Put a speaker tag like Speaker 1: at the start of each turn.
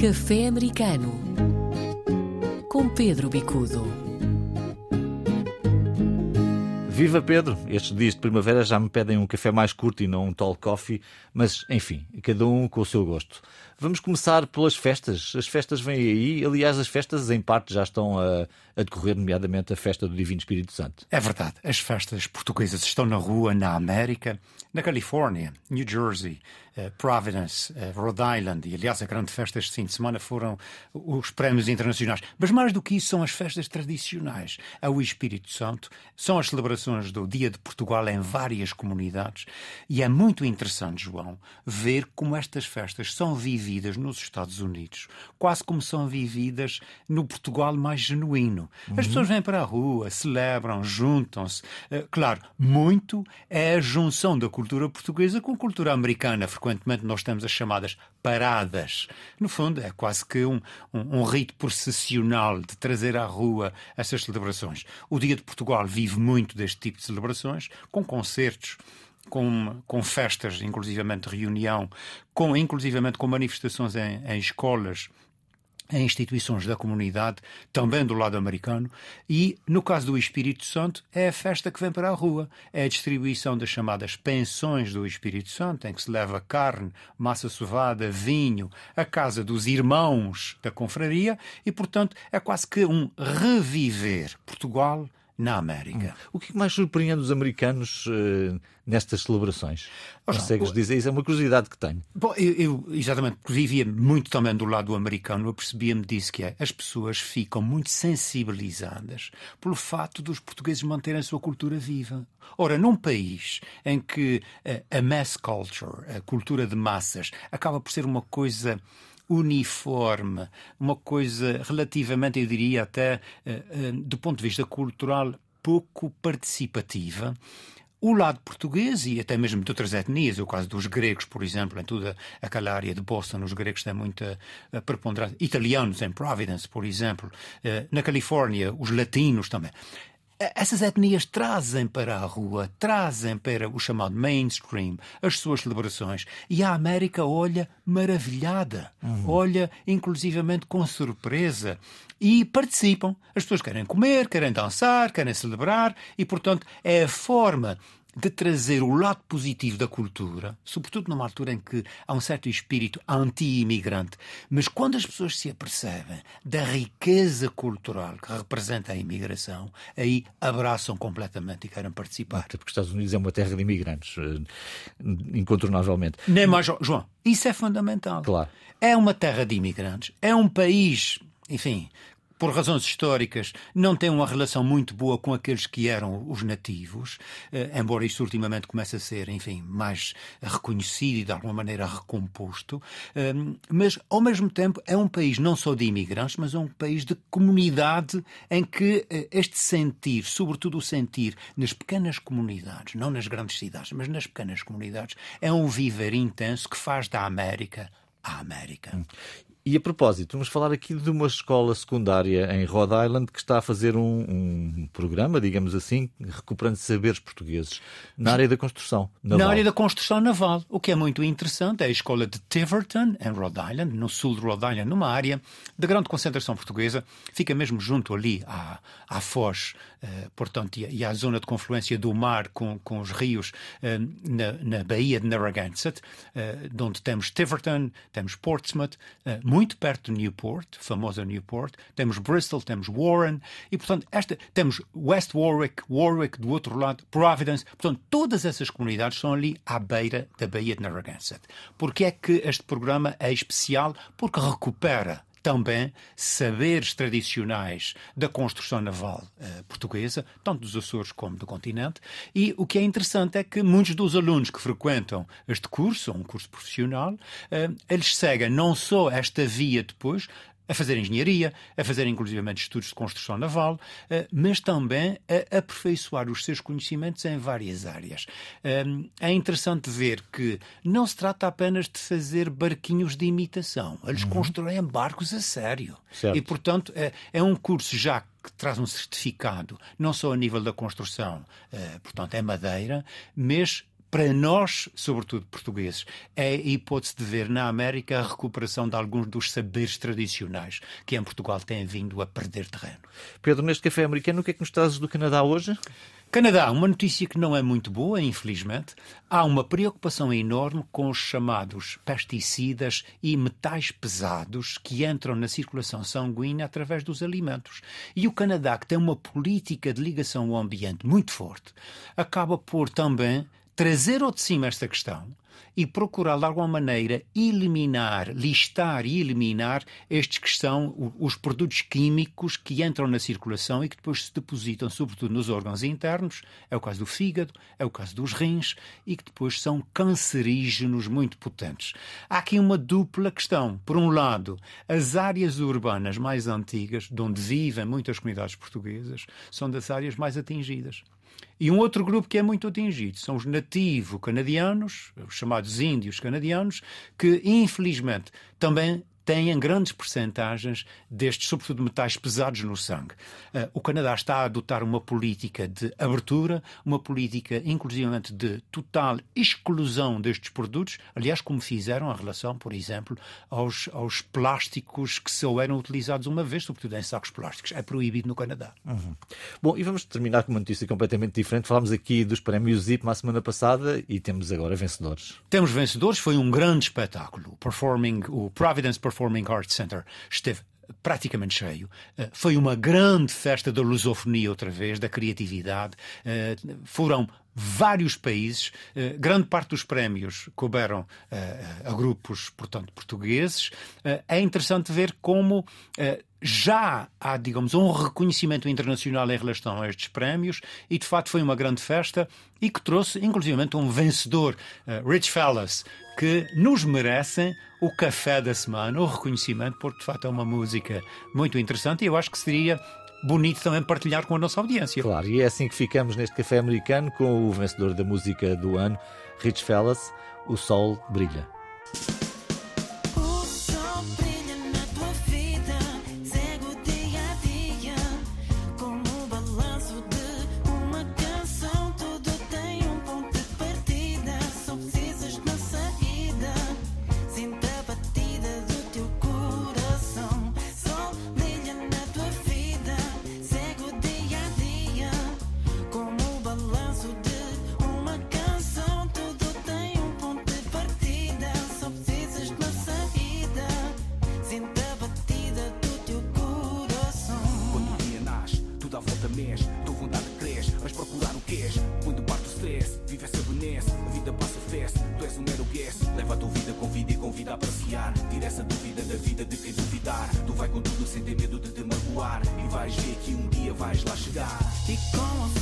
Speaker 1: Café Americano com Pedro Bicudo.
Speaker 2: Viva Pedro! Estes dias de primavera já me pedem um café mais curto e não um tall coffee, mas enfim, cada um com o seu gosto. Vamos começar pelas festas. As festas vêm aí, aliás, as festas em parte já estão a, a decorrer, nomeadamente a festa do Divino Espírito Santo.
Speaker 3: É verdade, as festas portuguesas estão na rua na América, na Califórnia, New Jersey, Providence, eh, Rhode Island, e aliás a grande festa este fim de semana foram os prémios internacionais. Mas mais do que isso são as festas tradicionais. É o Espírito Santo, são as celebrações do Dia de Portugal em várias comunidades e é muito interessante, João, ver como estas festas são vividas nos Estados Unidos, quase como são vividas no Portugal mais genuíno. As uhum. pessoas vêm para a rua, celebram, juntam-se. Uh, claro, muito é a junção da cultura portuguesa com a cultura americana. Frequentemente nós temos as chamadas paradas. No fundo, é quase que um, um, um rito processional de trazer à rua essas celebrações. O Dia de Portugal vive muito deste tipo de celebrações, com concertos com, com festas, inclusivamente reunião, com, inclusivamente com manifestações em, em escolas, em instituições da comunidade, também do lado americano, e no caso do Espírito Santo, é a festa que vem para a rua. É a distribuição das chamadas pensões do Espírito Santo, em que se leva carne, massa sovada, vinho, a casa dos irmãos da confraria, e portanto é quase que um reviver Portugal na América.
Speaker 2: Hum. O que mais surpreende os americanos uh, nestas celebrações? Consegues dizer? Isso é uma curiosidade que tenho.
Speaker 3: Bom, eu, eu, exatamente, vivia muito também do lado americano, eu percebia-me disso que é, as pessoas ficam muito sensibilizadas pelo fato dos portugueses manterem a sua cultura viva. Ora, num país em que eh, a mass culture, a cultura de massas, acaba por ser uma coisa uniforme, uma coisa relativamente, eu diria até, eh, eh, do ponto de vista cultural, pouco participativa. O lado português e até mesmo de outras etnias, o caso dos gregos, por exemplo, em toda aquela área de Boston, os gregos têm muita eh, preponderância. Italianos em Providence, por exemplo. Na Califórnia, os latinos também essas etnias trazem para a rua, trazem para o chamado mainstream as suas celebrações. E a América olha maravilhada, uhum. olha inclusivamente com surpresa e participam. As pessoas querem comer, querem dançar, querem celebrar e, portanto, é a forma de trazer o lado positivo da cultura, sobretudo numa altura em que há um certo espírito anti-imigrante. Mas quando as pessoas se apercebem da riqueza cultural que representa a imigração, aí abraçam completamente e querem participar.
Speaker 2: Porque os Estados Unidos é uma terra de imigrantes, eh, incontornavelmente.
Speaker 3: Nem mais, João, isso é fundamental.
Speaker 2: Claro.
Speaker 3: É uma terra de imigrantes, é um país enfim, por razões históricas, não tem uma relação muito boa com aqueles que eram os nativos, eh, embora isto ultimamente comece a ser, enfim, mais reconhecido e de alguma maneira recomposto. Eh, mas, ao mesmo tempo, é um país não só de imigrantes, mas é um país de comunidade em que eh, este sentir, sobretudo o sentir nas pequenas comunidades, não nas grandes cidades, mas nas pequenas comunidades, é um viver intenso que faz da América a América.
Speaker 2: E a propósito, vamos falar aqui de uma escola secundária em Rhode Island que está a fazer um, um programa, digamos assim, recuperando saberes portugueses na área da construção naval.
Speaker 3: Na área da construção naval. O que é muito interessante é a escola de Tiverton, em Rhode Island, no sul de Rhode Island, numa área de grande concentração portuguesa. Fica mesmo junto ali à, à Foz, eh, portanto, e à zona de confluência do mar com, com os rios eh, na, na Baía de Narragansett, eh, onde temos Tiverton, temos Portsmouth, muito perto de Newport, famosa Newport, temos Bristol, temos Warren, e portanto esta, temos West Warwick, Warwick do outro lado, Providence, portanto todas essas comunidades são ali à beira da Baía de Narragansett. Porque é que este programa é especial? Porque recupera também saberes tradicionais da construção naval uh, portuguesa, tanto dos Açores como do continente. E o que é interessante é que muitos dos alunos que frequentam este curso, um curso profissional, uh, eles seguem não só esta via depois, a fazer engenharia, a fazer inclusivamente estudos de construção naval, eh, mas também a aperfeiçoar os seus conhecimentos em várias áreas. Ehm, é interessante ver que não se trata apenas de fazer barquinhos de imitação, eles uhum. constroem barcos a sério. Certo. E, portanto, é, é um curso já que traz um certificado, não só a nível da construção, eh, portanto, é madeira, mas para nós, sobretudo portugueses, é a hipótese de ver na América a recuperação de alguns dos saberes tradicionais que em Portugal têm vindo a perder terreno.
Speaker 2: Pedro, neste café americano, o que é que nos trazes do Canadá hoje?
Speaker 3: Canadá, uma notícia que não é muito boa, infelizmente. Há uma preocupação enorme com os chamados pesticidas e metais pesados que entram na circulação sanguínea através dos alimentos. E o Canadá, que tem uma política de ligação ao ambiente muito forte, acaba por também trazer ao de cima esta questão e procurar de alguma maneira eliminar, listar e eliminar estes que são os produtos químicos que entram na circulação e que depois se depositam, sobretudo nos órgãos internos, é o caso do fígado, é o caso dos rins, e que depois são cancerígenos muito potentes. Há aqui uma dupla questão. Por um lado, as áreas urbanas mais antigas, de onde vivem muitas comunidades portuguesas, são das áreas mais atingidas. E um outro grupo que é muito atingido são os nativo-canadianos, os chamados índios canadianos, que infelizmente também têm grandes percentagens destes, sobretudo metais pesados no sangue. Uh, o Canadá está a adotar uma política de abertura, uma política inclusivamente de total exclusão destes produtos, aliás, como fizeram em relação, por exemplo, aos, aos plásticos que só eram utilizados uma vez, sobretudo em sacos plásticos. É proibido no Canadá.
Speaker 2: Uhum. Bom, e vamos terminar com uma notícia completamente diferente. Falámos aqui dos prémios ZIP na semana passada e temos agora vencedores.
Speaker 3: Temos vencedores, foi um grande espetáculo. Performing, o Providence Performing Performing Arts Center esteve praticamente cheio. Eh, foi uma grande festa da lusofonia outra vez, da criatividade. Eh, foram vários países, eh, grande parte dos prémios couberam a grupos, portanto, portugueses. É interessante ver como já há, digamos, um reconhecimento internacional em relação a estes prémios e, de facto, foi uma grande festa e que trouxe, inclusivamente, um vencedor, Rich Fellas, que nos merecem o café da semana, o reconhecimento, porque de facto é uma música muito interessante e eu acho que seria bonito também partilhar com a nossa audiência.
Speaker 2: Claro, e é assim que ficamos neste café americano com o vencedor da música do ano, Rich Fellas, O Sol Brilha.
Speaker 4: Sem ter medo de te magoar. E vais ver que um dia vais lá chegar. E com a